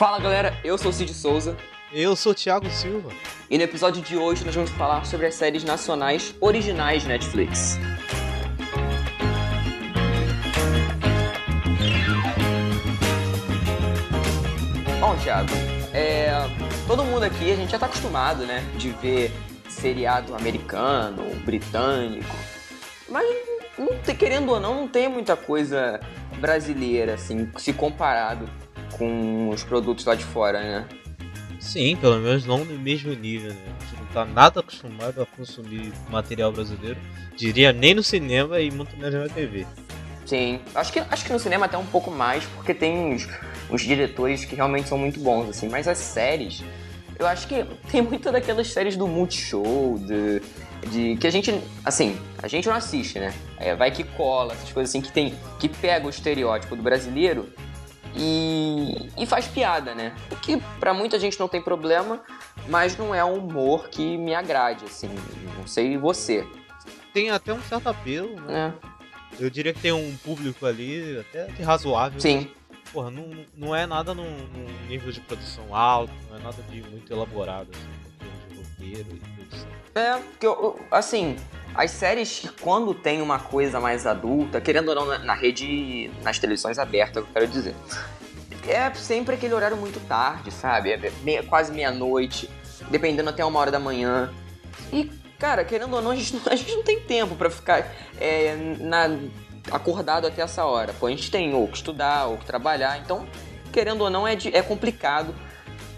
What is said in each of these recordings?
Fala galera, eu sou o Cid Souza. Eu sou o Thiago Silva. E no episódio de hoje nós vamos falar sobre as séries nacionais originais Netflix. Bom, Thiago, é, todo mundo aqui, a gente já tá acostumado, né, de ver seriado americano, britânico, mas não querendo ou não, não tem muita coisa brasileira, assim, se comparado com os produtos lá de fora, né? Sim, pelo menos não no mesmo nível, né? A gente não tá nada acostumado a consumir material brasileiro, diria nem no cinema e muito menos na TV. Sim, acho que, acho que no cinema até um pouco mais, porque tem uns, uns diretores que realmente são muito bons, assim, mas as séries, eu acho que tem muita daquelas séries do Multishow, de, de que a gente, assim, a gente não assiste, né? É, vai que cola, essas coisas assim que tem, que pega o estereótipo do brasileiro e, e faz piada, né? O que pra muita gente não tem problema, mas não é um humor que me agrade, assim, não sei você. Tem até um certo apelo, né? É. Eu diria que tem um público ali até que razoável. Sim, Porra, não, não é nada num, num nível de produção alto, não é nada de muito elaborado, assim, de roteiro e produção. É, porque, assim, as séries que quando tem uma coisa mais adulta, querendo ou não, na, na rede, nas televisões abertas, eu quero dizer, é sempre aquele horário muito tarde, sabe? É meia- quase meia-noite, dependendo até uma hora da manhã. E, cara, querendo ou não, a gente não, a gente não tem tempo pra ficar é, na- acordado até essa hora. Pô, a gente tem ou que estudar, ou que trabalhar, então, querendo ou não, é, de- é complicado.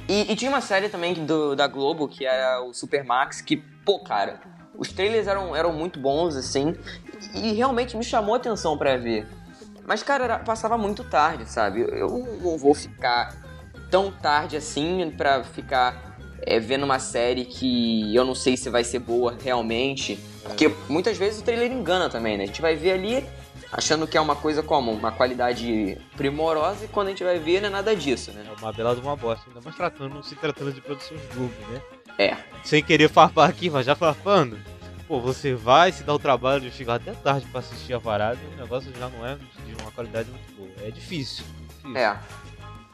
E, e tinha uma série também do, da Globo, que era o Supermax, que, pô, cara, os trailers eram, eram muito bons, assim, e realmente me chamou a atenção pra ver. Mas, cara, era- passava muito tarde, sabe? Eu, não vou ficar tão tarde assim pra ficar é, vendo uma série que eu não sei se vai ser boa realmente. Porque muitas vezes o trailer engana também, né? A gente vai ver ali achando que é uma coisa como uma qualidade primorosa e quando a gente vai ver não é nada disso, né? É uma bela de uma bosta, ainda mais tratando, se tratando de produções Globo, né? É. Sem querer farpar aqui, mas já farpando. Pô, você vai se dar o trabalho de chegar até tarde pra assistir a parada e o negócio já não é de uma qualidade muito boa. É difícil. difícil. É.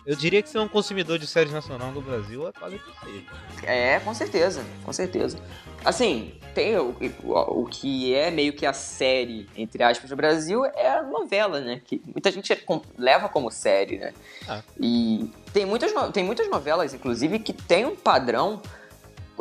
Eu diria que ser um consumidor de séries nacional no Brasil é quase impossível. É, com certeza, com certeza. Assim, tem o, o, o que é meio que a série, entre aspas, do Brasil é a novela, né? Que muita gente leva como série, né? Ah. E tem muitas, tem muitas novelas, inclusive, que tem um padrão,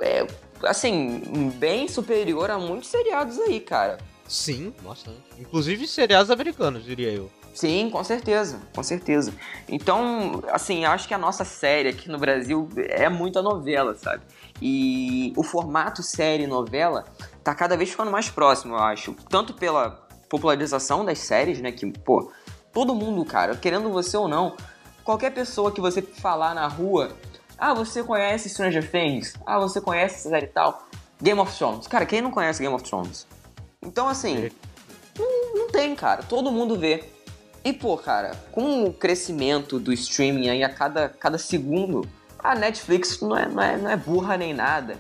é, assim, bem superior a muitos seriados aí, cara. Sim, bastante. Inclusive seriados americanos, diria eu. Sim, com certeza, com certeza. Então, assim, acho que a nossa série aqui no Brasil é muita novela, sabe? E o formato série e novela tá cada vez ficando mais próximo, eu acho. Tanto pela popularização das séries, né? Que, pô, todo mundo, cara, querendo você ou não, qualquer pessoa que você falar na rua, ah, você conhece Stranger Things? Ah, você conhece essa série e tal? Game of Thrones. Cara, quem não conhece Game of Thrones? Então, assim, não, não tem, cara. Todo mundo vê. E, pô, cara, com o crescimento do streaming aí a cada, cada segundo, a Netflix não é, não, é, não é burra nem nada.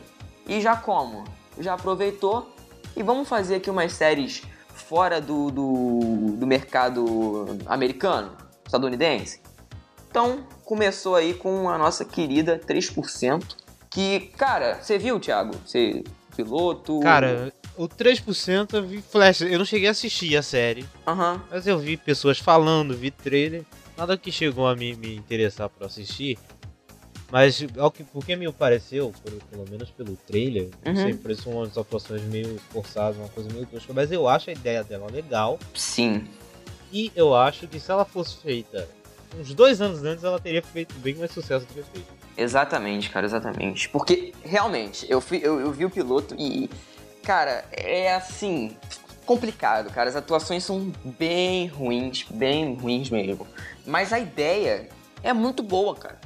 E já como? Já aproveitou e vamos fazer aqui umas séries fora do, do, do mercado americano, estadunidense? Então, começou aí com a nossa querida 3%, que, cara, você viu, Thiago? Você, piloto... Cara, o 3% eu vi flash. Eu não cheguei a assistir a série, Aham, mas eu vi pessoas falando, vi trailer. Nada que chegou a me, me interessar pra assistir. Mas ao que, porque me pareceu, pelo, pelo menos pelo trailer, não Uhum. sei, pareceu umas atuações meio forçadas, uma coisa meio tosca, mas eu acho a ideia dela legal. sim. E eu acho que se ela fosse feita uns dois anos antes, ela teria feito bem mais sucesso do que fez. Exatamente, cara, exatamente. Porque, realmente, eu, fui, eu, eu vi o piloto e, cara, é assim, complicado, cara. As atuações são bem ruins, bem ruins mesmo. Mas a ideia é muito boa, cara.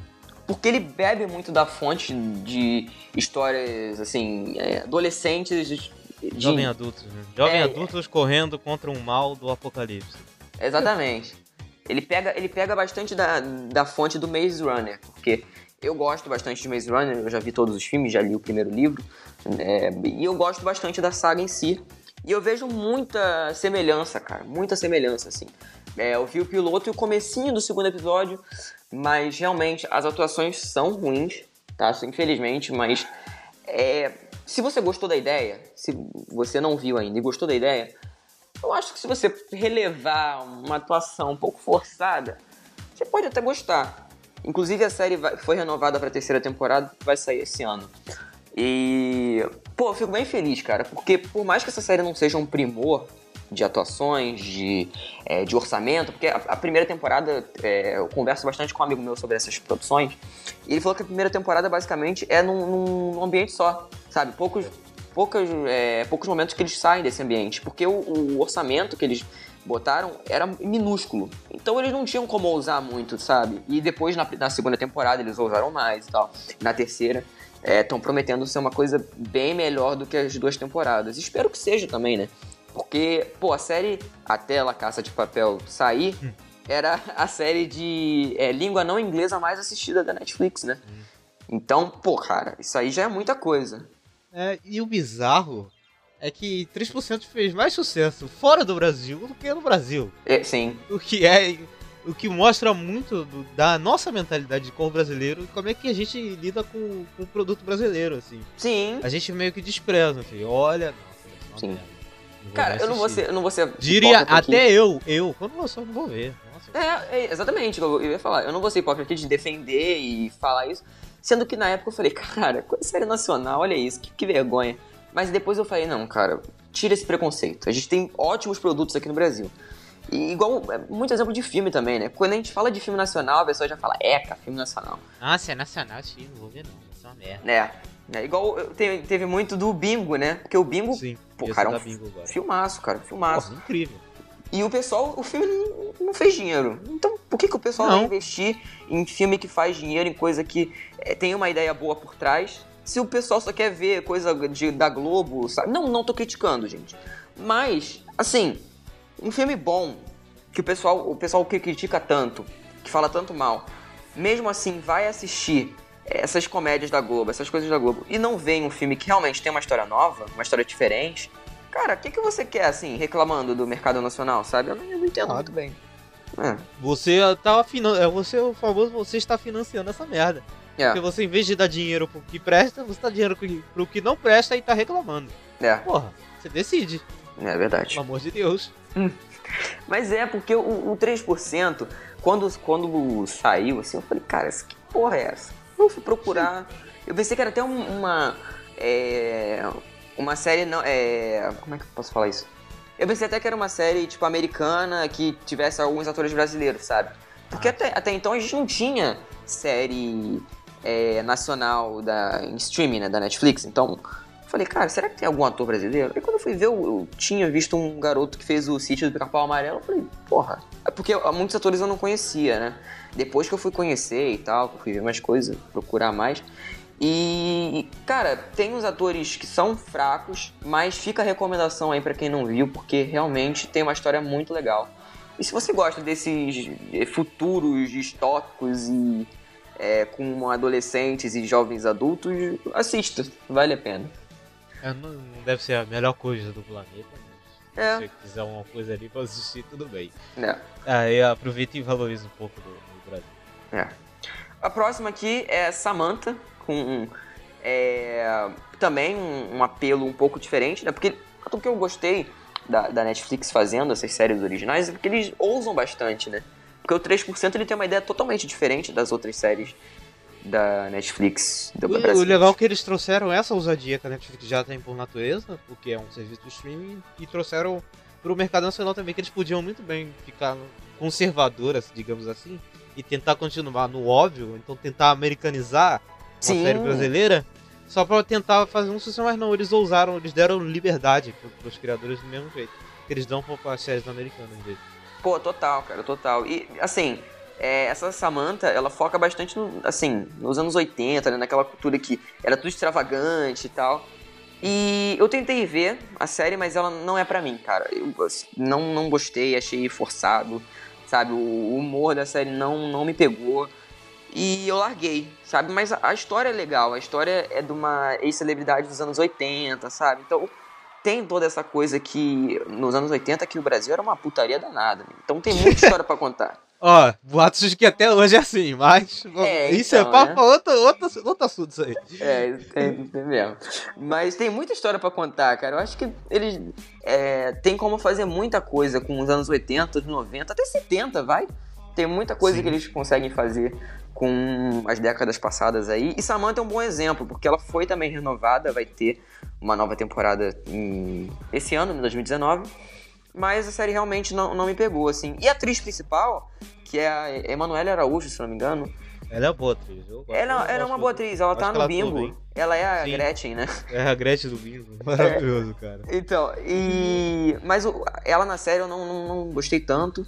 Porque ele bebe muito da fonte de histórias, assim, é, adolescentes. De... Jovem adultos, né? Jovem É, adultos correndo contra um mal do apocalipse. Exatamente. Ele pega, ele pega bastante da, da fonte do Maze Runner, porque eu gosto bastante de Maze Runner, eu já vi todos os filmes, já li o primeiro livro, é, e eu gosto bastante da saga em si. E eu vejo muita semelhança, cara, muita semelhança, assim. É, eu vi o piloto e o comecinho do segundo episódio, mas realmente as atuações são ruins, tá? Infelizmente, mas é, se você gostou da ideia, se você não viu ainda e gostou da ideia, eu acho que se você relevar uma atuação um pouco forçada, você pode até gostar. Inclusive a série vai, foi renovada para a terceira temporada, vai sair esse ano. E pô, eu fico bem feliz, cara, porque por mais que essa série não seja um primor de atuações, de, é, de orçamento, porque a, a primeira temporada, é, eu converso bastante com um amigo meu sobre essas produções, e ele falou que a primeira temporada basicamente é num, num ambiente só, sabe? Poucos, poucas, é, poucos momentos que eles saem desse ambiente, porque o, o orçamento que eles botaram era minúsculo. Então eles não tinham como ousar muito, sabe? E depois na, na segunda temporada eles ousaram mais e tal. Na terceira estão é, prometendo ser uma coisa bem melhor do que as duas temporadas. Espero que seja também, né? Porque, pô, a série até La Caça de Papel sair hum. era a série de é, língua não inglesa mais assistida da Netflix, né? Hum. Então, pô, cara, isso aí já é muita coisa. É, e o bizarro é que 3% fez mais sucesso fora do Brasil do que no Brasil. É, sim. O que é o que mostra muito do, da nossa mentalidade de cor brasileiro e como é que a gente lida com, com o produto brasileiro, assim. Sim. A gente meio que despreza, assim, olha, nossa, Sim. Cara, eu não vou ser, eu não vou ser Diria até aqui. eu, eu, quando lançou, não vou ver. É, é, exatamente, eu, eu ia falar. Eu não vou ser hipócrita de defender e falar isso, sendo que na época eu falei, cara, coisa série nacional, olha isso, que, que vergonha. Mas depois eu falei, não, cara, tira esse preconceito. A gente tem ótimos produtos aqui no Brasil. E igual, é muito exemplo de filme também, né? Quando a gente fala de filme nacional, a pessoa já fala, eca, filme nacional. Nossa, é nacional, sim, não vou ver não, é uma merda. É, é igual teve, teve muito do Bingo, né? Porque o Bingo, sim, pô, cara, é um bingo filmaço, cara, filmaço. Porra, incrível. E o pessoal, o filme não, fez dinheiro. Então, por que, que o pessoal não. vai investir em filme que faz dinheiro, em coisa que é, tem uma ideia boa por trás? Se o pessoal só quer ver coisa de, da Globo, sabe? Não, não tô criticando, gente. Mas, assim, um filme bom, que o pessoal, o pessoal que critica tanto, que fala tanto mal, mesmo assim vai assistir essas comédias da Globo, essas coisas da Globo, e não vê um filme que realmente tem uma história nova, uma história diferente, cara, o que, que você quer, assim, reclamando do mercado nacional, sabe? Eu não, eu não entendo muito bem. É. Você tá finan... é você o famoso você está financiando essa merda. É. Porque você, em vez de dar dinheiro pro que presta, você dá dinheiro pro que não presta e tá reclamando. É. Porra, você decide. É verdade. Pelo amor de Deus. Hum. Mas é, porque o, o 3%, quando, quando saiu, assim, eu falei, cara, que porra é essa? Eu fui procurar. Eu pensei que era até uma. É, uma série. Não, é, como é que eu posso falar isso? Eu pensei até que era uma série, tipo, americana que tivesse alguns atores brasileiros, sabe? Porque ah. até, até então a gente não tinha série é, nacional da, em streaming, né, da Netflix. Então, Falei, cara, será que tem algum ator brasileiro? Aí quando eu fui ver, eu, eu tinha visto um garoto que fez o sítio do Pica-Pau Amarelo. Eu falei, porra. É porque muitos atores eu não conhecia, né? Depois que eu fui conhecer e tal, fui ver mais coisas, procurar mais. E, cara, tem uns atores que são fracos, mas fica a recomendação aí para quem não viu, porque realmente tem uma história muito legal. E se você gosta desses eh, futuros distópicos e é, com adolescentes e jovens adultos, assista, vale a pena. É, não, deve ser a melhor coisa do planeta, mas é. se você quiser uma coisa ali pra assistir, tudo bem. É. Aí aproveita e valoriza um pouco do, do Brasil. É. A próxima aqui é Samantha, com é, também um, um, apelo um pouco diferente, né? Porque o que eu gostei da, da Netflix fazendo essas séries originais é porque eles ousam bastante, né? Porque o 3% ele tem uma ideia totalmente diferente das outras séries da Netflix do Brasil. O legal é que eles trouxeram essa ousadia que a Netflix já tem por natureza, porque é um serviço de streaming, e trouxeram para o mercado nacional também, que eles podiam muito bem ficar conservadoras, digamos assim, e tentar continuar no óbvio, então tentar americanizar Sim. série brasileira, só para tentar fazer um sucesso, mas não, eles ousaram, eles deram liberdade para os criadores do mesmo jeito, que eles dão para as séries americanas dele. Pô, total, cara, total. E, assim, é, essa Samantha, ela foca bastante, no, assim, nos anos 80, né, naquela cultura que era tudo extravagante e tal. E eu tentei ver a série, mas ela não é para mim, cara. Eu assim, não, não gostei, achei forçado, sabe? O humor da série não, não me pegou. E eu larguei, sabe? Mas a, história é legal. A história é de uma ex-celebridade dos anos 80, sabe? Então, tem toda essa coisa que nos anos 80 que o Brasil era uma putaria danada. né? Então tem muita história pra contar. Ó, boatos de que até hoje é assim, mas. É, isso então, é papo né? outro, outro, outro assunto, isso aí. É, tem, tem mesmo. Mas tem muita história pra contar, cara. Eu acho que eles é, tem como fazer muita coisa com os anos 80, 90, até 70, vai. Tem muita coisa Sim. que eles conseguem fazer com as décadas passadas aí. E Samantha é um bom exemplo, porque ela foi também renovada, vai ter uma nova temporada em... esse ano, em 2019. Mas a série realmente não, não me pegou, assim. E a atriz principal, que é a Emanuele Araújo, se não me engano, Ela é boa atriz. Eu gosto, ela, ela é uma boa atriz, ela tá no ela bingo. Ela é a Sim. Gretchen, né? É a Gretchen do Bingo. Maravilhoso, cara. Então, e. Mas ela na série eu não, não, não gostei tanto.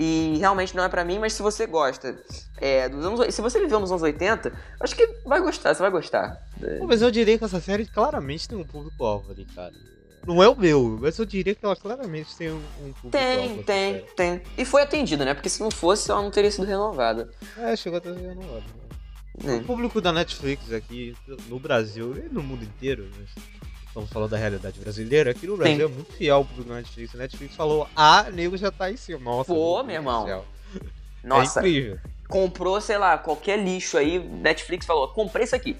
E realmente não é pra mim, mas se você gosta é, dos anos. Se você viveu nos anos 80, acho que vai gostar, você vai gostar. Pô, mas eu diria que essa série claramente tem um público-alvo ali, cara. Não é o meu, mas eu diria que ela claramente tem um, um público-alvo. Tem, tem, série. tem. E foi atendido, né? Porque se não fosse, ela não teria sido renovada. É, chegou até ser renovado. né? O público da Netflix aqui no Brasil e no mundo inteiro, né? Estamos falando da realidade brasileira, aqui no Brasil Sim. é muito fiel da Netflix. A Netflix falou, ah, nego já tá em cima. Nossa, Pô, meu irmão. céu. Nossa, É incrível. comprou, sei lá, qualquer lixo aí, Netflix falou, comprei isso aqui.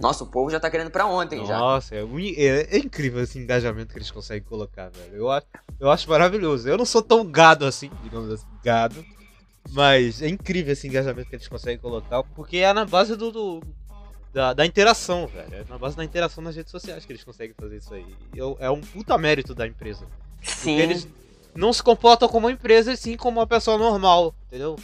Nossa, o povo já tá querendo pra ontem já. Nossa, é, é- é incrível esse engajamento que eles conseguem colocar, velho. Eu, acho- eu acho maravilhoso. Eu não sou tão gado assim, digamos assim, gado. Mas é incrível esse engajamento que eles conseguem colocar, porque é na base do, do- da, da interação, velho. É na base da interação nas redes sociais que eles conseguem fazer isso aí. Eu- é um puta mérito da empresa. Sim. Porque eles não se comportam como uma empresa, e sim como uma pessoa normal, entendeu?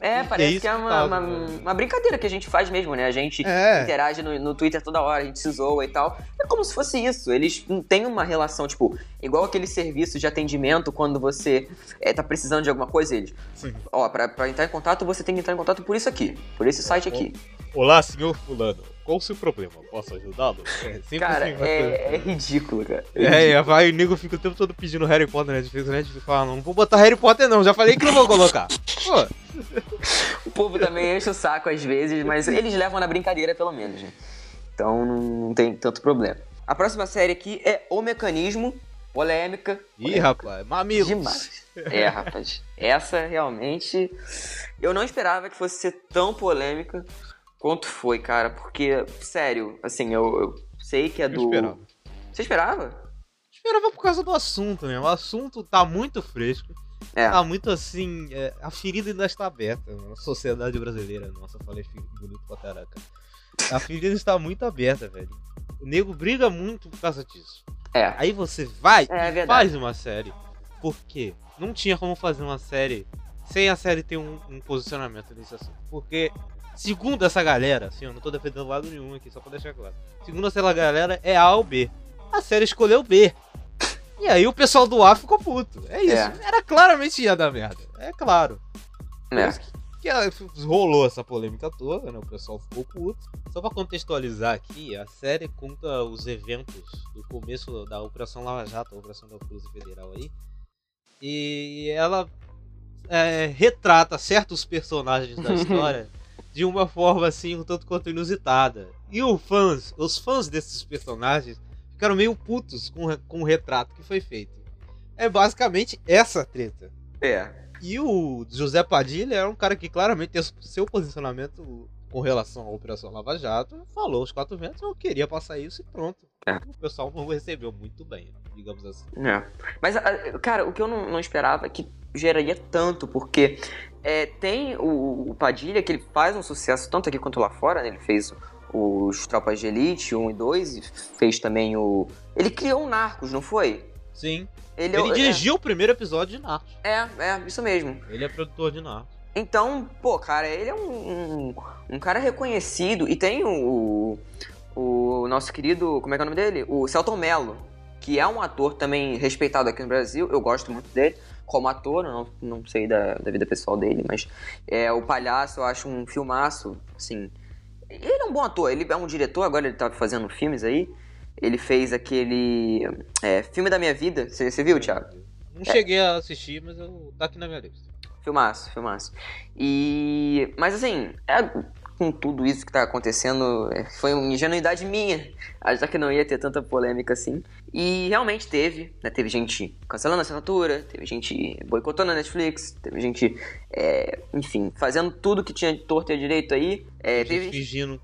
É, É parece isso que é uma, causa, uma, né? uma brincadeira que a gente faz mesmo, né? A gente É. interage no, no Twitter toda hora, a gente se zoa e tal. É como se fosse isso. Eles não têm uma relação, tipo, igual aquele serviço de atendimento quando você é, tá precisando de alguma coisa, eles. Sim. Ó, pra, pra entrar em contato, você tem que entrar em contato por isso aqui, por esse site aqui. Olá, senhor fulano. Qual o seu problema? Posso ajudá-lo? É, sempre Cara, assim, uma coisa. é, é ridículo, cara. É, é, vai, o nego fica o tempo todo pedindo Harry Potter na Netflix, a Netflix fala, não vou botar Harry Potter não, já falei que não vou colocar. Pô, O povo também enche o saco às vezes, mas eles levam na brincadeira pelo menos, né? Então não, tem tanto problema. A próxima série aqui é O Mecanismo, polêmica. ih, rapaz, mamilo. Demais. É, rapaz. Essa realmente. Eu não esperava que fosse ser tão polêmica quanto foi, cara. Porque, sério, assim, eu, eu sei que é Eu do. esperava. Você esperava? Esperava por causa do assunto, né? O assunto tá muito fresco, É. tá muito assim, é, a ferida ainda está aberta na sociedade brasileira. Nossa, falei fi- bonito pra caraca. A ferida está muito aberta, velho. O nego briga muito por causa disso. É. Aí você vai É e faz uma série. Por quê? Não tinha como fazer uma série sem a série ter um, um posicionamento nesse assunto. Porque, segundo essa galera, assim, eu não tô defendendo lado nenhum aqui, só pra deixar claro. Segundo essa galera, é A ou B. A série escolheu B. E aí o pessoal do A ficou puto. É isso. É. Era claramente ia dar merda. É claro. É. que, que a- rolou essa polêmica toda, né? O pessoal ficou puto. Só pra contextualizar aqui, a série conta os eventos do começo da Operação Lava Jato, a Operação da Polícia Federal aí. E ela é, retrata certos personagens da história de uma forma assim, um tanto quanto inusitada. E os fãs, os fãs desses personagens ficaram meio putos com, o- com o retrato que foi feito. É basicamente essa treta. É. E o José Padilha é um cara que claramente tem seu posicionamento com relação à Operação Lava Jato. Falou os quatro ventos, eu queria passar isso e pronto. É. O pessoal não recebeu muito bem, digamos assim. É. Mas, a- cara, o que eu não, não esperava é que geraria tanto, porque é, tem o, o Padilha, que ele faz um sucesso tanto aqui quanto lá fora, né? Ele fez os Tropas de Elite 1 e 2, e fez também o... Ele criou o Narcos, não foi? Sim. Ele, Ele é, dirigiu o primeiro episódio de Narcos. É, é, isso mesmo. Ele é produtor de Narcos. Então, pô, cara, ele é um, um, um cara reconhecido. E tem o, o nosso querido, como é que é o nome dele? O Celton Mello, que é um ator também respeitado aqui no Brasil. Eu gosto muito dele como ator, não, não sei da, da vida pessoal dele, mas é, o Palhaço eu acho um filmaço, assim. Ele é um bom ator, ele é um diretor, agora ele tá fazendo filmes aí. Ele fez aquele é, filme da minha vida. Você viu, Thiago? Não cheguei a assistir, mas eu, tá aqui na minha lista. Filmaço, filmaço. E. Mas assim, é com tudo isso que tá acontecendo, é, foi uma ingenuidade minha, achar que não ia ter tanta polêmica assim. E realmente teve, né? Teve gente cancelando a assinatura, teve gente boicotando a Netflix, teve gente, é, enfim, fazendo tudo que tinha de torto e direito aí. É, teve... Fingindo,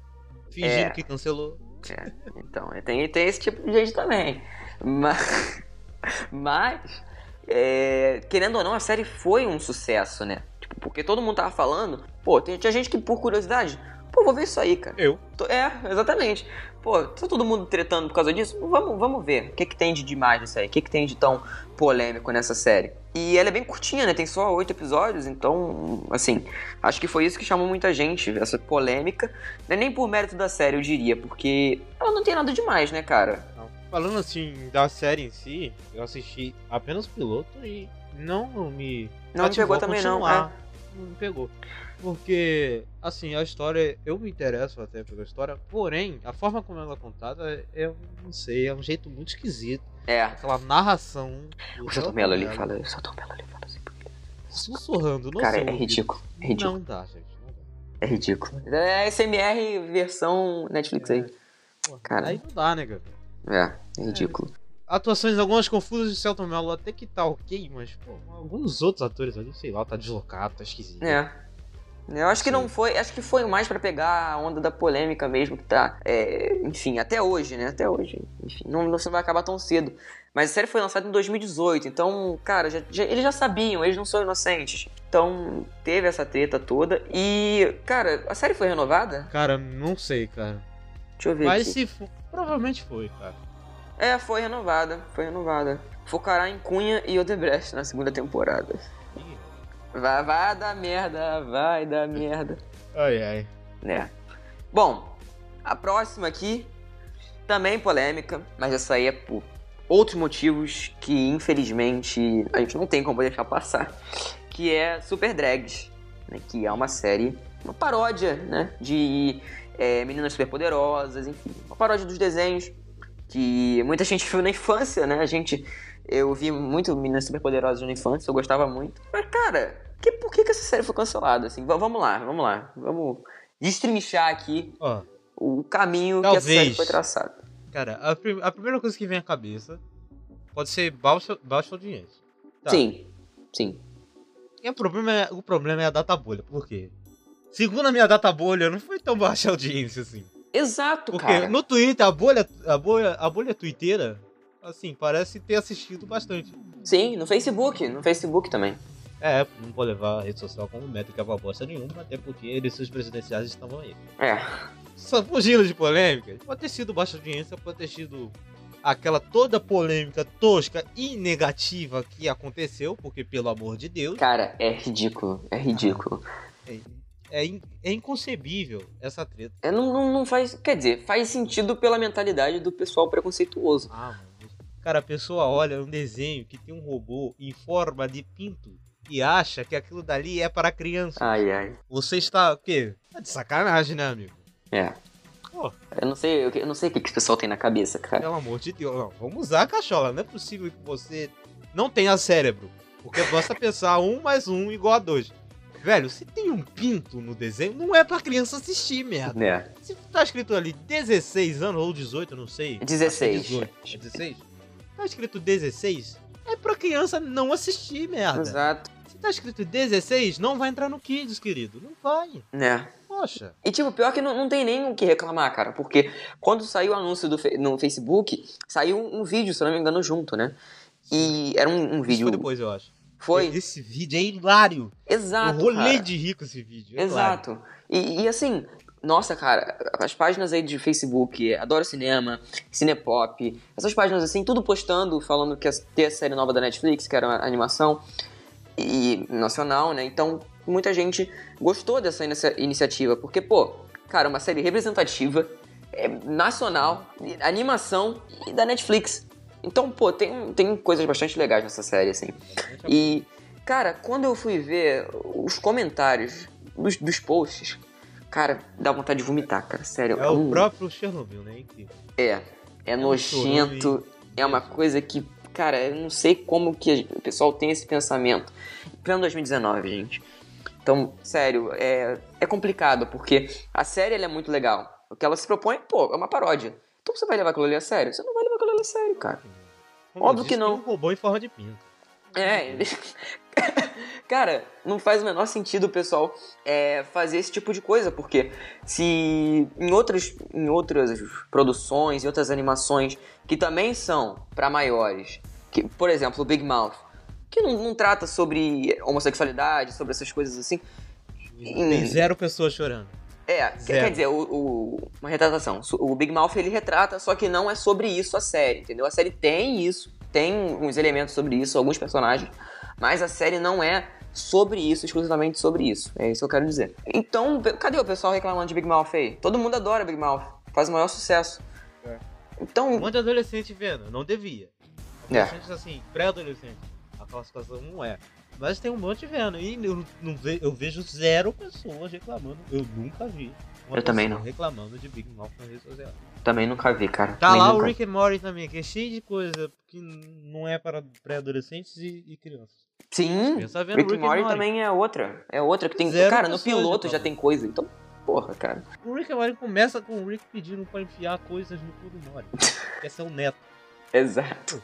fingindo É. que cancelou. É, então, tem, tem esse tipo de gente também. Mas, mas é, querendo ou não, a série foi um sucesso, né? Porque todo mundo tava falando, pô, tinha gente que, por curiosidade, pô, vou ver isso aí, cara. Eu. É, exatamente. Pô, tá todo mundo tretando por causa disso? Vamos, vamos ver. O que, que tem de demais nisso aí? O que, que tem de tão polêmico nessa série? E ela é bem curtinha, né? Tem só oito episódios, então, assim, acho que foi isso que chamou muita gente, essa polêmica. É nem por mérito da série, eu diria, porque ela não tem nada demais, né, cara? Não. Falando assim da série em si, eu assisti apenas o piloto e não me. Não me cativou pegou também, não. continuar. Não me pegou. Porque, assim, a história, eu me interesso até pela história, porém, a forma como ela é contada, eu não sei, é um jeito muito esquisito. É. é. Aquela narração. O Celton Mello ali fala, o Celton Mello ali fala assim. Sussurrando no Cara, é ridículo. É ridículo. Não dá, gente. Não dá. É ridículo. É SMR versão Netflix aí. Pô, Cara. Aí não dá, né, cara? É, é ridículo. Atuações algumas confusas de Celton Mello até que tá ok, mas pô, alguns outros atores ali, sei lá, tá deslocado, tá esquisito. É. Eu acho que não Sim. foi. Acho que foi mais pra pegar a onda da polêmica mesmo que tá. é, enfim, até hoje, né? Até hoje. Enfim, não, não vai acabar tão cedo. Mas a série foi lançada em 2018, então, cara, já- já- eles já sabiam, eles não são inocentes. Então, teve essa treta toda. E, cara, a série foi renovada? Cara, não sei, cara. Deixa eu ver Mas aqui. se for, provavelmente foi, cara. É, foi renovada, foi renovada. Focará em Cunha e Odebrecht na segunda temporada. Vai, vai dar merda, vai dar merda. Ai, ai. né? Bom, a próxima aqui também polêmica, mas essa aí é por outros motivos que infelizmente a gente não tem como deixar passar, que é Super Drags, né? Que é uma série, uma paródia, né? De é, meninas superpoderosas, enfim, uma paródia dos desenhos que muita gente viu na infância, né? A gente, eu vi muito meninas superpoderosas na infância, eu gostava muito. Mas cara, que, por que, que essa série foi cancelada? Assim, vamos lá, vamos lá, vamos destrinchar aqui Ó, o caminho que essa série Talvez. foi traçada. cara, a, prim- a primeira coisa que vem à cabeça pode ser baixa, baixa audiência. Tá. Sim, sim. E o problema, é, o problema é a data bolha. Por quê? Segundo a minha data bolha, não foi tão baixa audiência assim. Exato, Porque cara. no Twitter, a bolha, a bolha, a bolha twitteira, assim, parece ter assistido bastante. Sim, no Facebook, no Facebook também. É, não vou levar a rede social como métrica pra bosta nenhuma, até porque eleições presidenciais estavam aí. É, Só fugindo de polêmica, pode ter sido baixa audiência, pode ter sido aquela toda polêmica tosca e negativa que aconteceu, porque pelo amor de Deus, cara, é ridículo, é ridículo. é, é, in- é inconcebível essa treta. É, não, não, não faz, quer dizer, faz sentido pela mentalidade do pessoal preconceituoso. Ah, mano. Cara, a pessoa olha um desenho que tem um robô em forma de pinto e acha que aquilo dali é para criança. Ai, ai. Você está o quê? Tá de sacanagem, né, amigo? É. Pô. Eu não sei, eu, não sei o que, que o pessoal tem na cabeça, cara. Pelo amor de Deus, não, vamos usar a cachola. Não é possível que você não tenha cérebro. Porque basta pensar um mais um igual a dois. Velho, se tem um pinto no desenho, não é pra criança assistir, merda. É. Se tá escrito ali 16 anos ou 18, eu não sei. 16. Acho que é 18. É 16? Tá escrito 16, é pra criança não assistir, merda. Exato. Se tá escrito 16, não vai entrar no Kids, querido. Não vai. Né? Poxa. E tipo, pior que não, não tem nem o que reclamar, cara. Porque quando saiu o anúncio do, no Facebook, saiu um, vídeo, se não me engano, junto, né? E era um, um Isso vídeo. foi depois, eu acho. Foi. Esse vídeo é hilário. Exato. eu rolei cara. de rico esse vídeo. é hilário. Exato. E, e assim, nossa, cara, as páginas aí de Facebook, Adoro Cinema, Cinepop, essas páginas assim, tudo postando, falando que ia ter a série nova da Netflix, que era uma animação e nacional, né? Então, muita gente gostou dessa inicia- iniciativa, porque, pô, cara, uma série representativa, é, nacional, animação e da Netflix. Então, pô, tem, tem coisas bastante legais nessa série, assim. E, cara, quando eu fui ver os comentários dos, dos posts, cara, dá vontade de vomitar, cara. Sério. É o um- próprio Chernobyl, né? Incrível. É. É nojento. É uma coisa que, cara, eu não sei como que o pessoal tem esse pensamento. Pleno 2019, gente. Então, sério, é, é complicado, porque a série é muito legal. O que ela se propõe, pô, é uma paródia. Então você vai levar aquilo ali a sério? Você não vai sério, cara. Como Óbvio que não. tem Um robô em forma de pinto. É. Cara, não faz o menor sentido o pessoal é, fazer esse tipo de coisa, porque se em outras, em outras produções, em outras animações que também são pra maiores, que, por exemplo, o Big Mouth, que não, não trata sobre homossexualidade, sobre essas coisas assim. Tem zero pessoas chorando. É, quer, Zero. quer dizer, o, o- uma retratação. O Big Mouth ele retrata, só que não é sobre isso a série, entendeu? A série tem isso, tem uns elementos sobre isso, alguns personagens, mas a série não é sobre isso, exclusivamente sobre isso. É isso que eu quero dizer. Então, cadê o pessoal reclamando de Big Mouth aí? Todo mundo adora Big Mouth, faz o maior sucesso. É. Um Então, monte de adolescente vendo, não devia. É. Adolescentes assim, pré-adolescente. A classificação não é. Mas tem um monte vendo. E eu, não ve- eu vejo zero pessoas reclamando. Eu nunca vi. Eu também não. reclamando de Big Mouth na rede social. também nunca vi, cara. Tá Também lá nunca. o Rick and Morty também, que é cheio de coisa que não é para pré-adolescentes e, e crianças. Sim, Rick Rick and Morty também é outra. É outra que tem. Zero cara, no piloto já reclamam. tem coisa. Então, porra, cara. O Rick and Morty começa com o Rick pedindo pra enfiar coisas no cu do Morty. que é seu neto. Exato.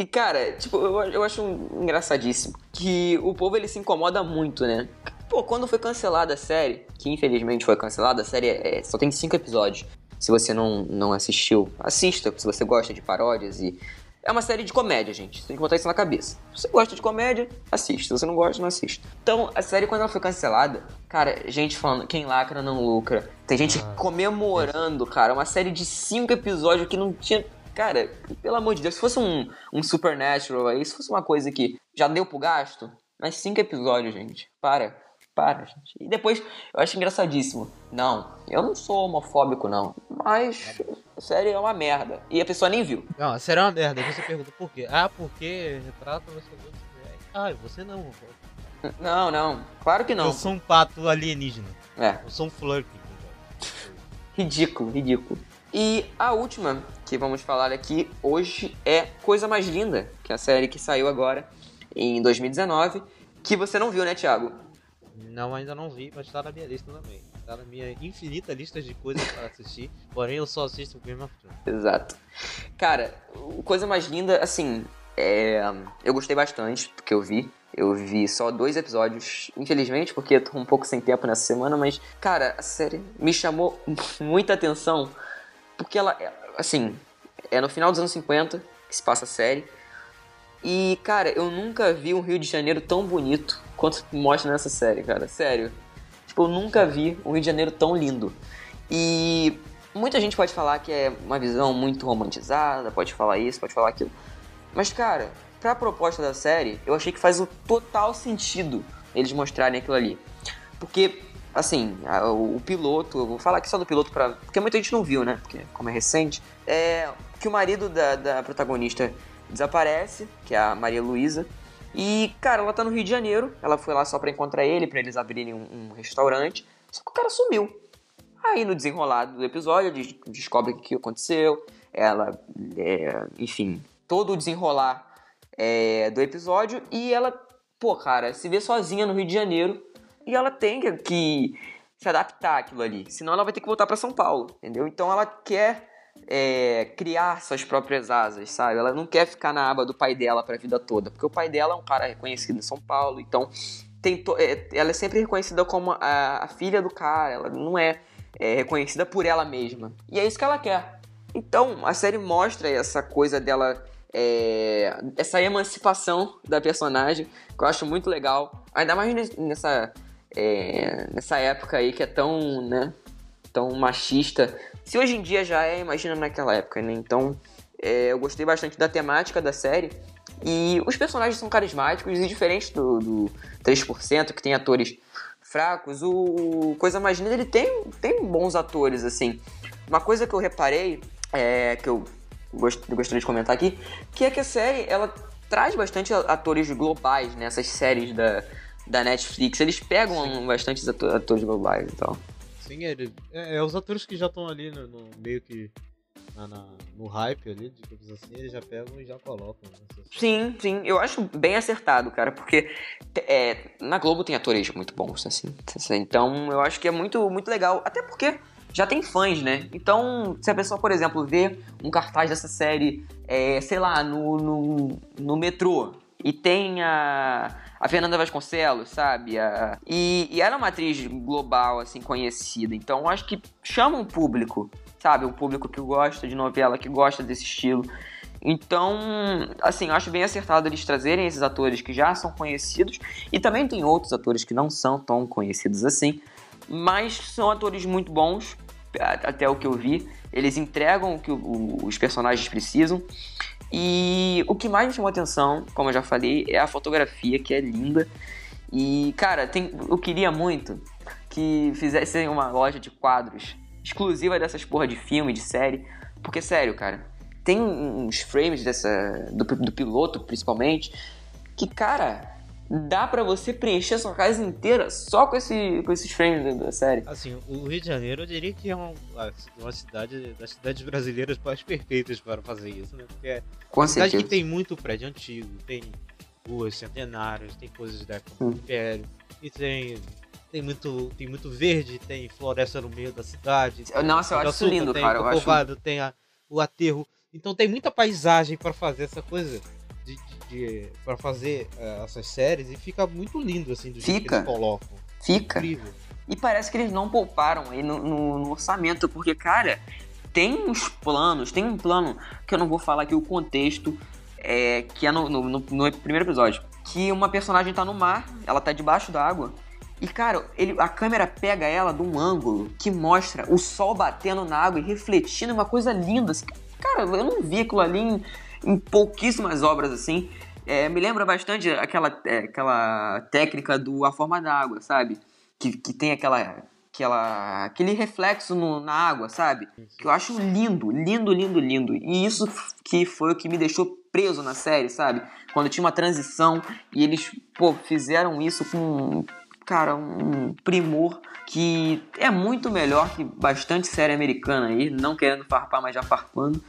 E, cara, tipo, eu, eu acho engraçadíssimo que o povo ele se incomoda muito, né? Pô, quando foi cancelada a série, que infelizmente foi cancelada, a série é- só tem cinco episódios. Se você não, não assistiu, assista, se você gosta de paródias e. É uma série de comédia, gente. Você tem que botar isso na cabeça. Se você gosta de comédia, assiste. Se você não gosta, não assiste. Então, a série, quando ela foi cancelada, cara, gente falando, quem lacra não lucra. Tem gente Ah, comemorando, cara. Uma série de cinco episódios que não tinha. Cara, pelo amor de Deus, se fosse um, um Supernatural aí, se fosse uma coisa que já deu pro gasto, mas cinco episódios, gente. Para. Para, gente. E depois, eu acho engraçadíssimo. Não, eu não sou homofóbico, não. Mas a série é uma merda. E a pessoa nem viu. Não, a série é uma merda. Aí você pergunta por quê? Ah, porque retrata você. Ah, você não. Não, não. Claro que não. Eu sou um pato alienígena. É, Eu sou um flurk. ridículo, ridículo. E a última que vamos falar aqui hoje é Coisa Mais Linda, que é a série que saiu agora em 2019, que você não viu, né, Thiago? Não, ainda não vi, mas tá na minha lista também. Tá na minha infinita lista de coisas para assistir. Porém, eu só assisto Game of Thrones. Exato. Cara, Coisa Mais Linda, assim, é... eu gostei bastante do que eu vi. Eu vi só dois episódios, infelizmente, porque eu tô um pouco sem tempo nessa semana, mas, cara, a série me chamou muita atenção, porque ela, é, assim, é no final dos anos 50 que se passa a série. E, cara, eu nunca vi um Rio de Janeiro tão bonito quanto mostra nessa série, cara. Sério. Tipo, eu nunca vi um Rio de Janeiro tão lindo. E muita gente pode falar que é uma visão muito romantizada, pode falar isso, pode falar aquilo. Mas, cara, pra proposta da série, eu achei que faz o total sentido eles mostrarem aquilo ali. Porque, assim, a- o, piloto, eu vou falar aqui só do piloto pra. Porque muita gente não viu, né? Porque, como é recente, é que o marido da, da protagonista desaparece, que é a Maria Luísa. E, cara, ela tá no Rio de Janeiro. Ela foi lá só pra encontrar ele, pra eles abrirem um, um restaurante. Só que o cara sumiu. Aí, no desenrolado do episódio, des- descobre o que aconteceu. Ela, é, enfim, todo o desenrolar é, do episódio. E ela, pô, cara, se vê sozinha no Rio de Janeiro. E ela tem que, se adaptar àquilo ali. Senão ela vai ter que voltar pra São Paulo, entendeu? Então ela quer é, criar suas próprias asas, sabe? Ela não quer ficar na aba do pai dela pra vida toda. Porque o pai dela é um cara reconhecido em São Paulo. Então, tem to- é, ela é sempre reconhecida como a, a filha do cara. Ela não é, é reconhecida por ela mesma. E é isso que ela quer. Então, a série mostra essa coisa dela. é, essa emancipação da personagem, que eu acho muito legal. Ainda mais nes- nessa, é, nessa época aí que é tão, né, tão machista. Se hoje em dia já é, imagina naquela época, né? Então, é, eu gostei bastante da temática da série. E os personagens são carismáticos e diferentes do, do 3%, que tem atores fracos, o Coisa Mais ele tem, tem bons atores, assim. Uma coisa que eu reparei, é, que eu gost- gostaria de comentar aqui, que é que a série, ela traz bastante atores globais nessas séries da, da Netflix. Eles pegam bastante ato- atores globais e tal. Sim, ele, é, é os atores que já estão ali no, no meio que na, na, no hype ali, digamos assim, eles já pegam e já colocam. Né? Sim, sim, eu acho bem acertado, cara, porque é, na Globo tem atores muito bons, assim, então eu acho que é muito, muito legal, até porque já tem fãs, né? Então, se a pessoa, por exemplo, vê um cartaz dessa série, é, sei lá, no, no, no metrô, e tem a, a Fernanda Vasconcelos, sabe? A, e, e ela é uma atriz global, assim, conhecida. Então, acho que chama um público, sabe? Um público que gosta de novela, que gosta desse estilo. Então, assim, eu acho bem acertado eles trazerem esses atores que já são conhecidos. E também tem outros atores que não são tão conhecidos assim, mas são atores muito bons, até o que eu vi. Eles entregam o que os personagens precisam. E o que mais me chamou atenção, como eu já falei, é a fotografia, que é linda. E, cara, tem, eu queria muito que fizessem uma loja de quadros exclusiva dessas porra de filme, de série. Porque, sério, cara, tem uns frames dessa do, do piloto, principalmente, que, cara, dá para você preencher sua casa inteira só com, esse, com esses frames da série. Assim, o Rio de Janeiro eu diria que é uma, uma cidade das cidades brasileiras mais perfeitas para fazer isso, né? Porque é com uma certeza. cidade que tem muito prédio antigo, tem ruas centenárias, tem coisas da época do Império, e tem tem muito, tem muito verde, tem floresta no meio da cidade. Nossa, eu acho açúcar, lindo, tem cara. o Eu povoado, tem a, o aterro. Então tem muita paisagem para fazer essa coisa de, para fazer uh, essas séries e fica muito lindo assim do jeito que eles colocam. Fica. Incrível. E parece que eles não pouparam aí no, no, no, orçamento, porque, cara, tem uns planos, tem um plano que eu não vou falar aqui o contexto, é, que é no, no, no, primeiro episódio. Que uma personagem tá no mar, ela tá debaixo d'água. E, cara, ele, a câmera pega ela de um ângulo que mostra o sol batendo na água e refletindo, uma coisa linda. Assim. Cara, eu não vi aquilo ali em, em pouquíssimas obras assim. É, me lembra bastante aquela, é, aquela técnica do A Forma da Água, sabe? Que, que tem aquela, aquela, aquele reflexo no, na água, sabe? Que eu acho lindo, lindo, lindo, lindo. E isso que foi o que me deixou preso na série, sabe? Quando tinha uma transição e eles, pô, fizeram isso com, cara, um primor que é muito melhor que bastante série americana aí, não querendo farpar, mas já farpando.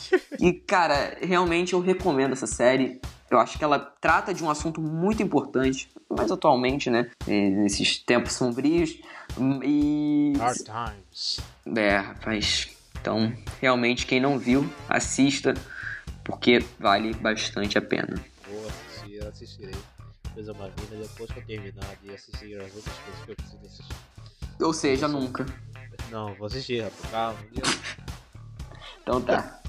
E, cara, realmente eu recomendo essa série. Eu acho que ela trata de um assunto muito importante, mas atualmente, né? Nesses tempos sombrios. E. Hard times. É, rapaz. Então, realmente, quem não viu, assista, porque vale bastante a pena. Vou assistir, assistirei. Coisa maravilha, depois que eu terminar de assistir as outras coisas que eu preciso assistir. Ou seja, nunca. Não, vou assistir, rapaz. Calma. então tá.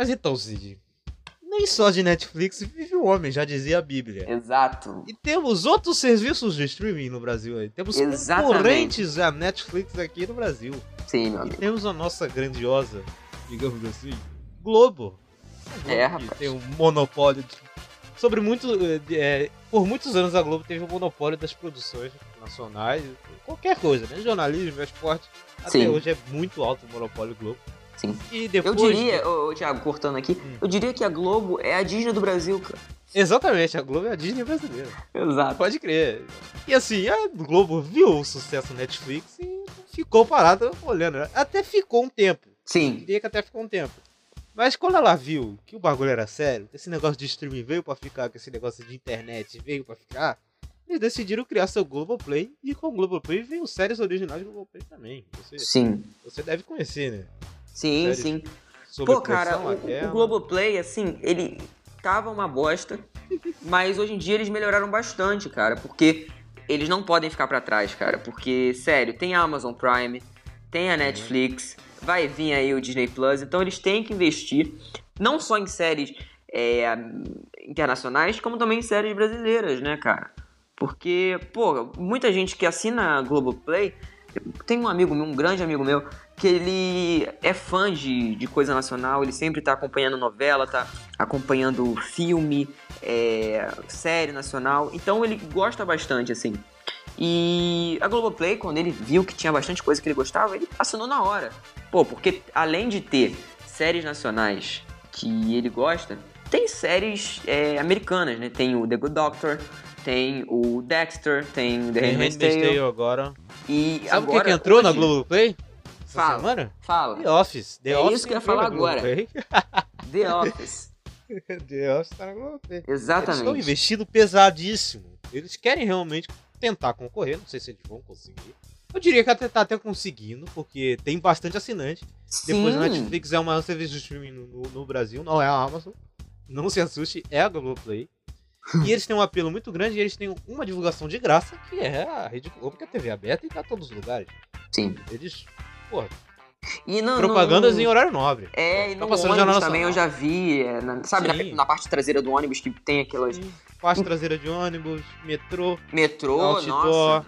Mas então, Cid, nem só de Netflix vive o homem, já dizia a Bíblia. Exato. E temos outros serviços de streaming no Brasil aí. Temos Exatamente. concorrentes à Netflix aqui no Brasil. Sim, meu E amigo. temos a nossa grandiosa, digamos assim, Globo. Globo É, que rapaz. Tem um monopólio de... Sobre muito... é, por muitos anos a Globo teve o monopólio das produções nacionais, qualquer coisa, né? Jornalismo, esporte. Até Sim. hoje é muito alto o monopólio Globo. Sim. E Eu depois... diria, ô, Thiago, cortando aqui, Hum. eu diria que a Globo é a Disney do Brasil, cara. Exatamente, a Globo é a Disney brasileira. Exato. Pode crer. E assim, a Globo viu o sucesso Netflix e ficou parada olhando. Até ficou um tempo. Sim, Diria que até ficou um tempo. Mas quando ela viu que o bagulho era sério, esse negócio de streaming veio pra ficar, que esse negócio de internet veio pra ficar, eles decidiram criar seu Globoplay e com o Globoplay veio séries originais do Globoplay também. Você, sim, você deve conhecer, né? Sim, sim. Pô, cara, o, o Globoplay, assim, ele tava uma bosta, mas hoje em dia eles melhoraram bastante, cara, porque eles não podem ficar pra trás, cara, porque, sério, tem a Amazon Prime, tem a Netflix, vai vir aí o Disney Plus, então eles têm que investir não só em séries é, internacionais, como também em séries brasileiras, né, cara? Porque, pô, muita gente que assina a Globoplay, tem um amigo meu, um grande amigo meu, que ele é fã de, de coisa nacional, ele sempre tá acompanhando novela, tá acompanhando filme, é, série nacional, então ele gosta bastante, assim. E a Globoplay, quando ele viu que tinha bastante coisa que ele gostava, ele assinou na hora. Pô, porque além de ter séries nacionais que ele gosta, tem séries é, americanas, né? Tem o The Good Doctor, tem o Dexter, tem The Handmaid's Tale. Agora. E Sabe o que que entrou na hoje- Globoplay? Essa Fala. semana? Fala. The Office. The É Office isso que eu ia falar agora. The Office. The Office tá na Globoplay. Eles estão Exatamente. investindo pesadíssimo. Eles querem realmente tentar concorrer, não sei se eles vão conseguir. Eu diria que até tá até conseguindo, porque tem bastante assinante. Depois a Sim. Netflix é o maior serviço de streaming no, no- no Brasil, não é a Amazon. Não se assuste, é a Globoplay. e eles têm um apelo muito grande e eles têm uma divulgação de graça, que é a Rede Globo, que é a TV aberta e tá em todos os lugares. Sim. Eles, porra, E no, propagandas no- em horário nobre. É, e Tá no passando ônibus Jornal também eu já vi, é, na- sabe, na, na parte traseira do ônibus que tem aquelas Sim, Parte traseira de ônibus, metrô, metrô, outdoor,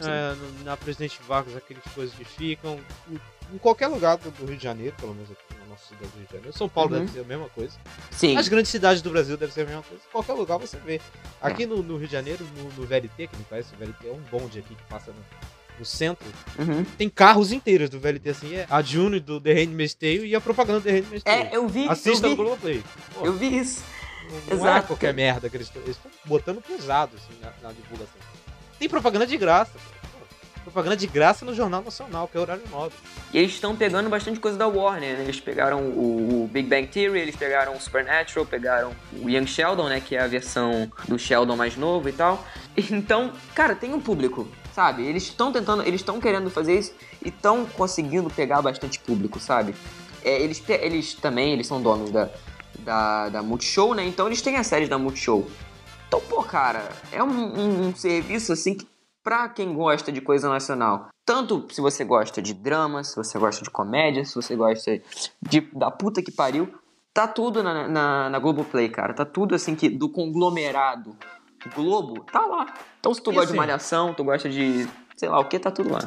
nossa. é, na Presidente Vargas, aquelas coisas que ficam. Em- qualquer lugar do Rio de Janeiro, pelo menos aqui na nossa cidade do Rio de Janeiro. São Paulo Uhum. deve ser a mesma coisa. Sim. As grandes cidades do Brasil devem ser a mesma coisa. Em qualquer lugar você vê. Aqui no, no Rio de Janeiro, no, no VLT, que não conhece, o VLT é um bonde aqui que passa no, no centro. Uhum. Tem carros inteiros do VLT, assim. É a June do The Handmaid's Tale e a propaganda do The Handmaid's Tale. É, eu vi, Assista eu no vi, Globoplay. Pô, eu vi isso. não não é exato. qualquer merda que eles estão. Botando pesado, assim, na, na divulgação. Tem propaganda de graça. Pô, Propaganda de graça no Jornal Nacional, que é horário nobre. E eles estão pegando bastante coisa da Warner, né? Eles pegaram o, o Big Bang Theory, eles pegaram o Supernatural, pegaram o Young Sheldon, né? Que é a versão do Sheldon mais novo e tal. Então, cara, tem um público, sabe? Eles estão tentando, eles estão querendo fazer isso e estão conseguindo pegar bastante público, sabe? É, eles, eles também, eles são donos da, da, da Multishow, né? Então eles têm as séries da Multishow. Então, pô, cara, é um, um- um serviço assim que pra quem gosta de coisa nacional, tanto se você gosta de drama, se você gosta de comédia, se você gosta de da puta que pariu, tá tudo na, na, na Globoplay, cara. Tá tudo assim que do conglomerado Globo, tá lá. Então se tu E gosta de assim- malhação, tu gosta de, sei lá o que, tá tudo lá.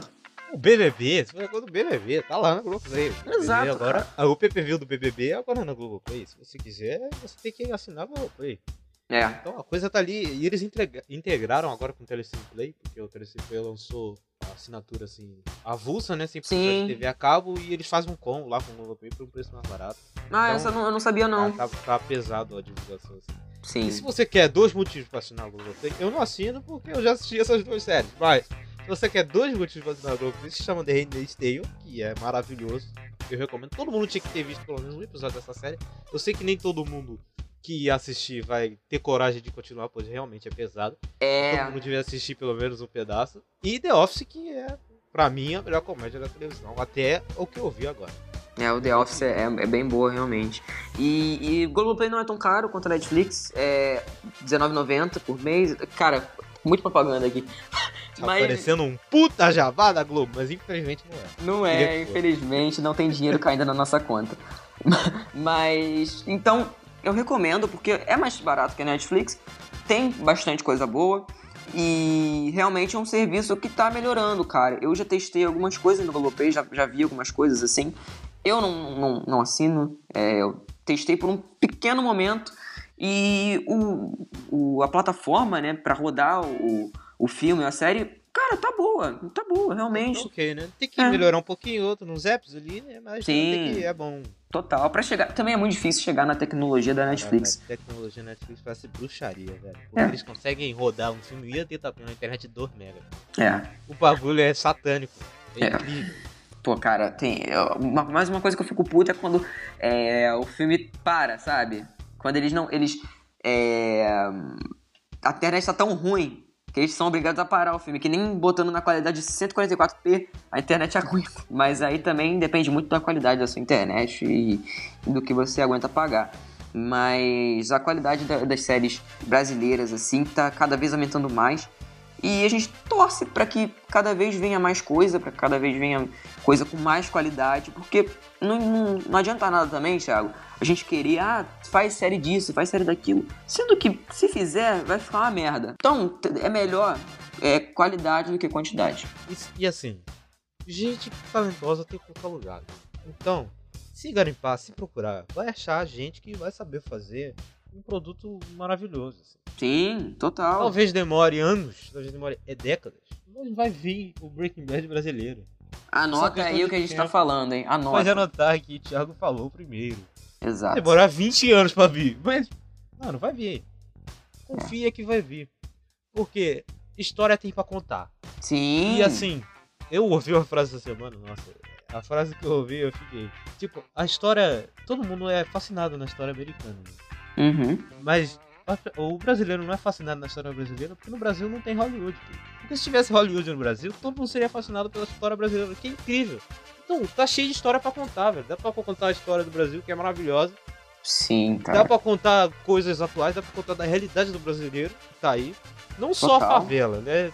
O BBB, se for coisa do BBB, tá lá na Globoplay. O BBB Exato, Agora, a UPPV do BBB é agora na Globoplay. Se você quiser, você tem que assinar a Globoplay. É. Então a coisa tá ali. E eles entrega- integraram agora com o Telecine Play, porque o Telecine Play lançou a assinatura assim, avulsa, né? Sem precisar Sim. de TV a cabo e eles fazem um com lá com o Globoplay por um preço mais barato. Ah, Então, essa eu não, eu não sabia não. Tá, tá pesado a divulgação assim. Sim. E se você quer dois motivos pra assinar o Globoplay, eu não assino porque eu já assisti essas duas séries. Mas, se você quer dois motivos pra assinar o Globoplay, se chama The Handmaid's Tale, que é maravilhoso. Eu recomendo. Todo mundo tinha que ter visto pelo menos um episódio dessa série. Eu sei que nem todo mundo que assistir vai ter coragem de continuar, pois realmente é pesado. Todo É. mundo devia assistir pelo menos um pedaço. E The Office, que é, pra mim, a melhor comédia da televisão. Até o que eu vi agora. É, o The Office é, é bem boa, realmente. E, e o Globoplay não é tão caro quanto a Netflix, é R$19,90 por mês. Cara, muito propaganda aqui. Tá Mas parecendo um puta jabá da Globo, mas infelizmente não é. não é, infelizmente, não tem dinheiro caindo na nossa conta. Mas, então, eu recomendo, porque é mais barato que a Netflix, tem bastante coisa boa. E realmente é um serviço que tá melhorando, cara. Eu já testei algumas coisas no Globoplay, já, já vi algumas coisas assim. Eu não, não, não assino, é, eu testei por um pequeno momento. E o, o, a plataforma, né, pra rodar o, o filme, a série, cara, tá boa, tá boa, realmente. Ok, né? Tem que É. melhorar um pouquinho outro nos apps ali, né? Mas Sim. tem que, é bom. Total. Pra chegar. Também é muito difícil chegar na tecnologia da Netflix. A tecnologia Netflix parece bruxaria, velho. Porque É. eles conseguem rodar um filme e ter na internet de 2 mega. É. O bagulho é satânico. É, É. incrível. Pô, cara, tem. uma- mais uma coisa que eu fico puto é quando é, o filme para, sabe? Quando eles não. Eles. É, a internet tá tão ruim que eles são obrigados a parar o filme, que nem botando na qualidade de 144p a internet aguenta. Mas aí também depende muito da qualidade da sua internet e, e do que você aguenta pagar. Mas a qualidade da- das séries brasileiras, assim, tá cada vez aumentando mais. E a gente torce para que cada vez venha mais coisa, para que cada vez venha coisa com mais qualidade, porque não, não, não adianta nada também, Thiago, a gente querer, ah, faz série disso, faz série daquilo, sendo que se fizer, vai ficar uma merda. Então, é melhor é, qualidade do que quantidade. E, e assim, gente talentosa tem em qualquer lugar. Então, se garimpar, se procurar, vai achar gente que vai saber fazer um produto maravilhoso. assim. Sim, total. Talvez demore anos, talvez demore é décadas, mas vai vir o Breaking Bad brasileiro. Anota aí o que a gente tá tempo. falando, hein? Anota. anotar que o Thiago falou primeiro. Exato. Demorar 20 anos pra vir. Mas, mano, vai vir. Confia que vai vir. Porque história tem pra contar. Sim. E assim, eu ouvi uma frase essa semana, nossa, A frase que eu ouvi, eu fiquei. Tipo, a história. Todo mundo é fascinado na história americana. Né? Uhum. Mas o brasileiro não é fascinado na história brasileira porque no Brasil não tem Hollywood. Porque se tivesse Hollywood no Brasil, todo mundo seria fascinado pela história brasileira, que é incrível. Então, tá cheio de história para contar, velho. Dá pra contar a história do Brasil, que é maravilhosa. Sim, cara. Dá pra contar coisas atuais, dá pra contar da realidade do brasileiro, que tá aí. Não só Total. a favela, né?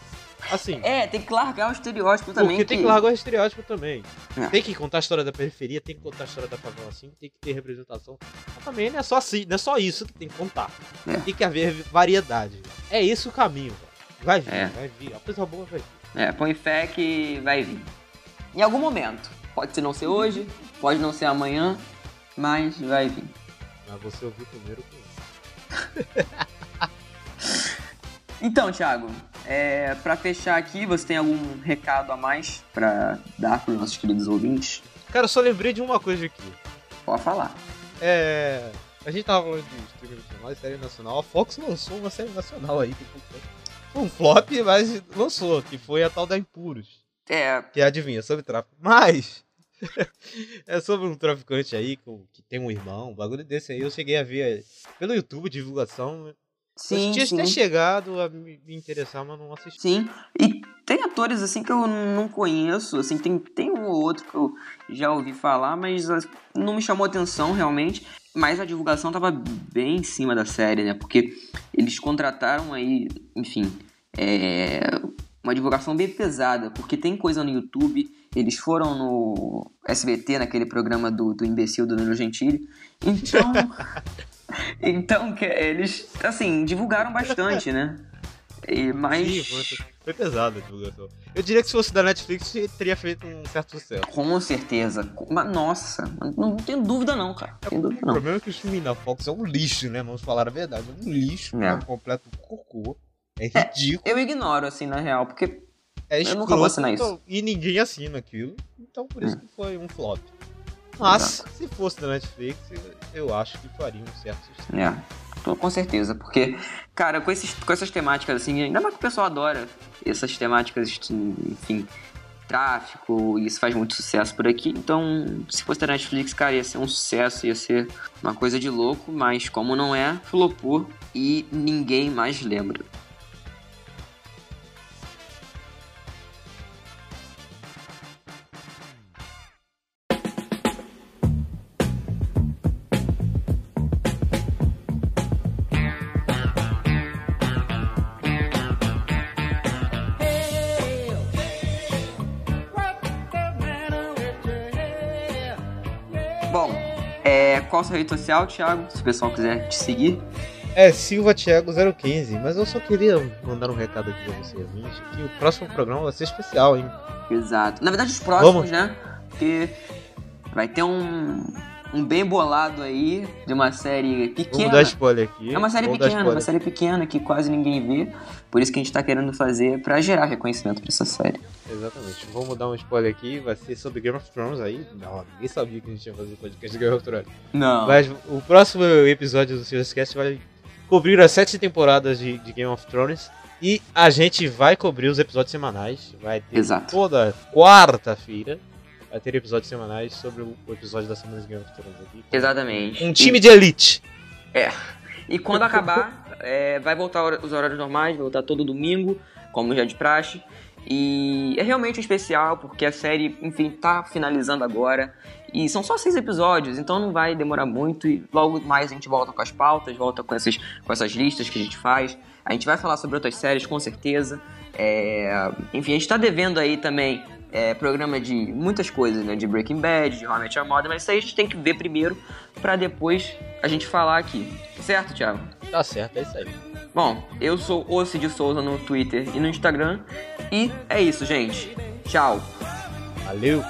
Assim. É, tem que largar o estereótipo também. Porque tem que largar o estereótipo também. É. Tem que contar a história da periferia, tem que contar a história da favela assim, tem que ter representação. Mas também não é só assim, não é só isso que tem que contar. É. Tem que haver variedade. É esse o caminho, cara. Vai vir, É. vai vir. A coisa boa vai vir. É, põe fé que vai vir. Em algum momento. Pode ser não ser hoje, pode não ser amanhã, mas vai vir. Mas você ouviu primeiro que Então, Thiago, é, para fechar aqui, você tem algum recado a mais pra dar pros nossos queridos ouvintes? Cara, eu só lembrei de uma coisa aqui. Pode falar. É. A gente tava falando de streaming nacional série nacional. A Fox lançou uma série nacional aí. Que foi- um flop, mas lançou, que foi a tal da Impuros. É, Que adivinha, sobre tráfico. Mas. é sobre um traficante aí que tem um irmão, um bagulho desse aí. Eu cheguei a ver pelo YouTube, divulgação. Sim, eu tinha chegado a me interessar, mas não assisti. Sim, e tem atores assim que eu não conheço, assim, tem, tem um ou outro que eu já ouvi falar, mas não me chamou atenção realmente. Mas a divulgação tava bem em cima da série, né? Porque eles contrataram aí, enfim, é, uma divulgação bem pesada, porque tem coisa no YouTube, eles foram no SBT, naquele programa do, do imbecil do Danilo Gentili, então... então, que eles, assim, divulgaram bastante, né? E, mas... Sim, foi, foi pesada a divulgação. Eu diria que se fosse da Netflix, teria feito um certo sucesso. Com certeza. Mas, nossa, não tenho dúvida não, cara. Tenho dúvida O não. problema é que o filme da Fox é um lixo, né? Vamos falar a verdade. É um lixo, É. é um completo cocô. É ridículo. Eu ignoro, assim, na real, porque É eu escroto, nunca vou assinar então- isso. E ninguém assina aquilo. Então por isso que foi um flop. Mas, Exato. se fosse da Netflix, eu acho que faria um certo sucesso. É, com certeza. Porque, cara, com, esses, com essas temáticas, assim, ainda mais que o pessoal adora essas temáticas, enfim, tráfico, e isso faz muito sucesso por aqui. Então, se fosse da Netflix, cara, ia ser um sucesso, ia ser uma coisa de louco, mas como não é, flopou e ninguém mais lembra. Qual sua rede social, Thiago? Se o pessoal quiser te seguir. É, Silva Thiago 015, mas eu só queria mandar um recado aqui pra você, ouvinte, que o próximo programa vai ser especial, hein? Exato. Na verdade, os próximos, Vamos. né? Porque vai ter um, um bem bolado aí de uma série Vamos pequena. dar spoiler aqui. É uma série vamos pequena, uma série pequena que quase ninguém vê. Por isso que a gente tá querendo fazer pra gerar reconhecimento pra essa série. Exatamente. Vamos dar um spoiler aqui, vai ser sobre Game of Thrones aí. Não, ninguém sabia que a gente ia fazer podcast de Game of Thrones. Não. Mas o próximo episódio do Serious Cast vai cobrir as sete temporadas de, de Game of Thrones. E a gente vai cobrir os episódios semanais. Vai ter Exato. toda quarta-feira. Vai ter episódios semanais sobre o o episódio da semana de Game of Thrones aqui. Exatamente. Um time de elite. E quando acabar, é, vai voltar os horários normais, vai voltar todo domingo, como já de praxe. E é realmente especial, porque a série, enfim, tá finalizando agora. E são só seis episódios, então não vai demorar muito. E logo mais a gente volta com as pautas, volta com essas, com essas listas que a gente faz. A gente vai falar sobre outras séries, com certeza. É, enfim, a gente tá devendo aí também é, programa de muitas coisas, né? De Breaking Bad, de How I Met Your Mother, mas isso aí a gente tem que ver primeiro pra depois a gente falar aqui. Certo, Thiago? Tá certo, é isso aí. Bom, eu sou o Cid Souza no Twitter e no Instagram. E é isso, gente. Tchau. Valeu.